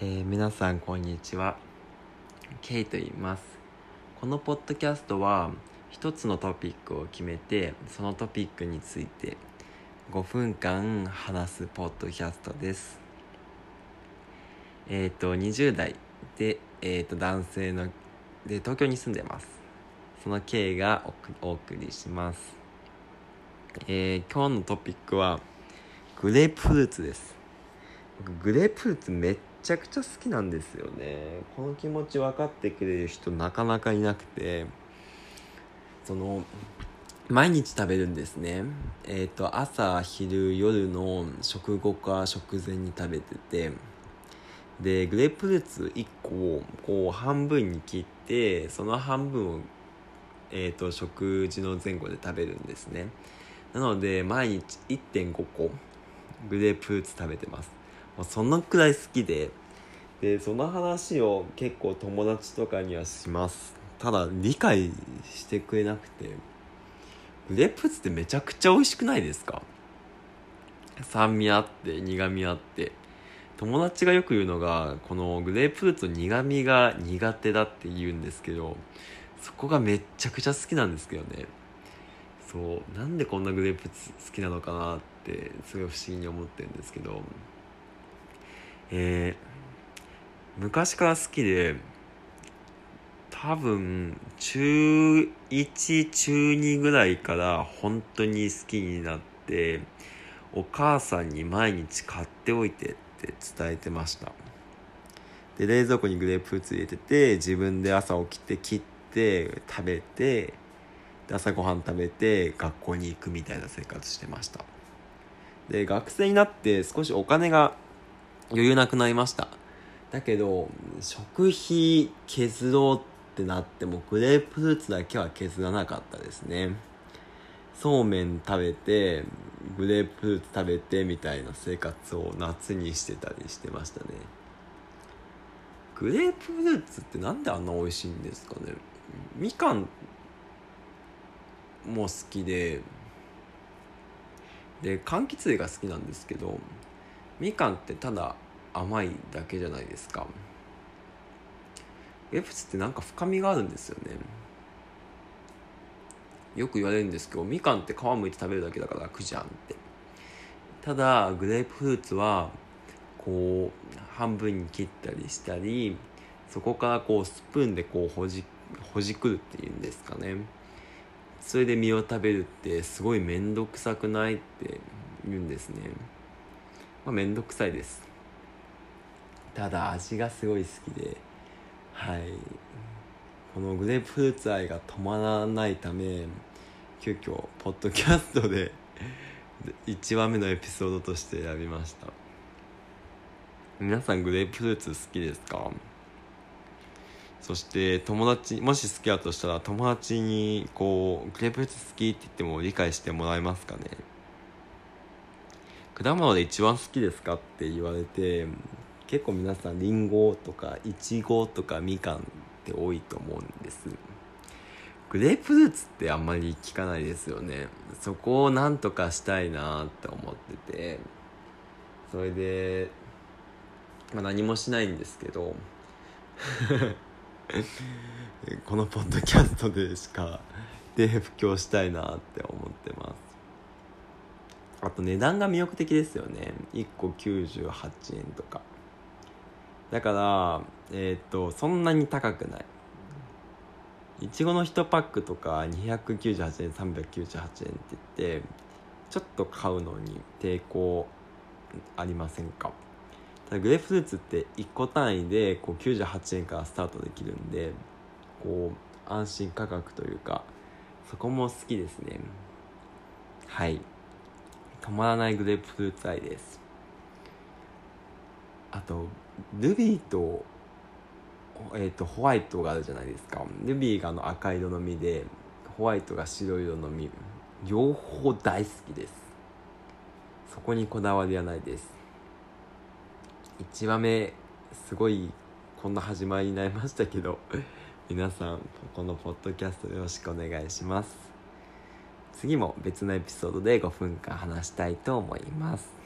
えー皆さんこんにちは。ケイと言います。このポッドキャストは一つのトピックを決めてそのトピックについて5分間話すポッドキャストです。えっ、と20代で、えー、と男性ので東京に住んでます。その K がおお送りします。えー今日のトピックはグレープフルーツです。グレープフルーツめっちゃくちゃ好きなんですよね。この気持ち分かってくれる人なかなかいなくて。その毎日食べるんですね。えっ、と朝昼夜の食後か食前に食べてて。でグレープフルーツ1個をこう半分に切ってその半分を、えー、と食事の前後で食べるんですね。なので毎日1.5個グレープフルーツ食べてます。もうそのくらい好きで。でその話を結構友達とかにはします。ただ理解してくれなくて。グレープフルーツってめちゃくちゃ美味しくないですか？酸味あって苦味あって。友達がよく言うのがこのグレープフルーツの苦味が苦手だって言うんですけどそこがめっちゃくちゃ好きなんですけどね。そうなんでこんなグレープフーツ好きなのかなってすごい不思議に思ってるんですけど。えー昔から好きで多分中1中2ぐらいから本当に好きになってお母さんに毎日買っておいてって伝えてました。で冷蔵庫にグレープフルーツ入れてて自分で朝起きて切って食べて朝ごはん食べて学校に行くみたいな生活してました。で学生になって少しお金が余裕なくなりました。だけど食費削ろうってなってもグレープフルーツだけは削らなかったですね。そうめん食べてグレープフルーツ食べてみたいな生活を夏にしてたりしてましたね。グレープフルーツってなんであんな美味しいんですかね？みかんも好きでで柑橘類が好きなんですけどみかんってただ甘いだけじゃないですか。グレープフルーツってなんか深みがあるんですよね。よく言われるんですけどみかんって皮むいて食べるだけだから楽じゃんって。ただグレープフルーツはこう半分に切ったりしたりそこからこうスプーンでこうほじほじくるっていうんですかね。それで実を食べるってすごい面倒くさくないって言うんですね。まあ面倒くさいです。ただ味がすごい好きではい。このグレープフルーツ愛が止まらないため急遽ポッドキャストで1話目のエピソードとして選びました。皆さんグレープフルーツ好きですか？そして友達もし好きだとしたら友達にこうグレープフルーツ好きって言っても理解してもらえますかね？果物で一番好きですかって言われて結構皆さんりんごとかいちごとかみかんって多いと思うんです。グレープフルーツってあんまり聞かないですよね。そこをなんとかしたいなって思ってて。それで、まあ、何もしないんですけど。このポッドキャストでしかで布教したいなって思ってます。あと値段が魅力的ですよね。1個98円とか。だからえっ、とそんなに高くない。いちごの1パックとか298円398円って言ってちょっと買うのに抵抗ありませんか？ただグレープフルーツって1個単位でこう98円からスタートできるんでこう安心価格というかそこも好きですね。はい。止まらないグレープフルーツ愛です。あとルビーと,、えー、とホワイトがあるじゃないですか。ルビーがあの赤色の実でホワイトが白色の実。両方大好きです。そこにこだわりはないです。1話目すごいこんな始まりになりましたけど皆さんこのポッドキャストよろしくお願いします。次も別のエピソードで5分間話したいと思います。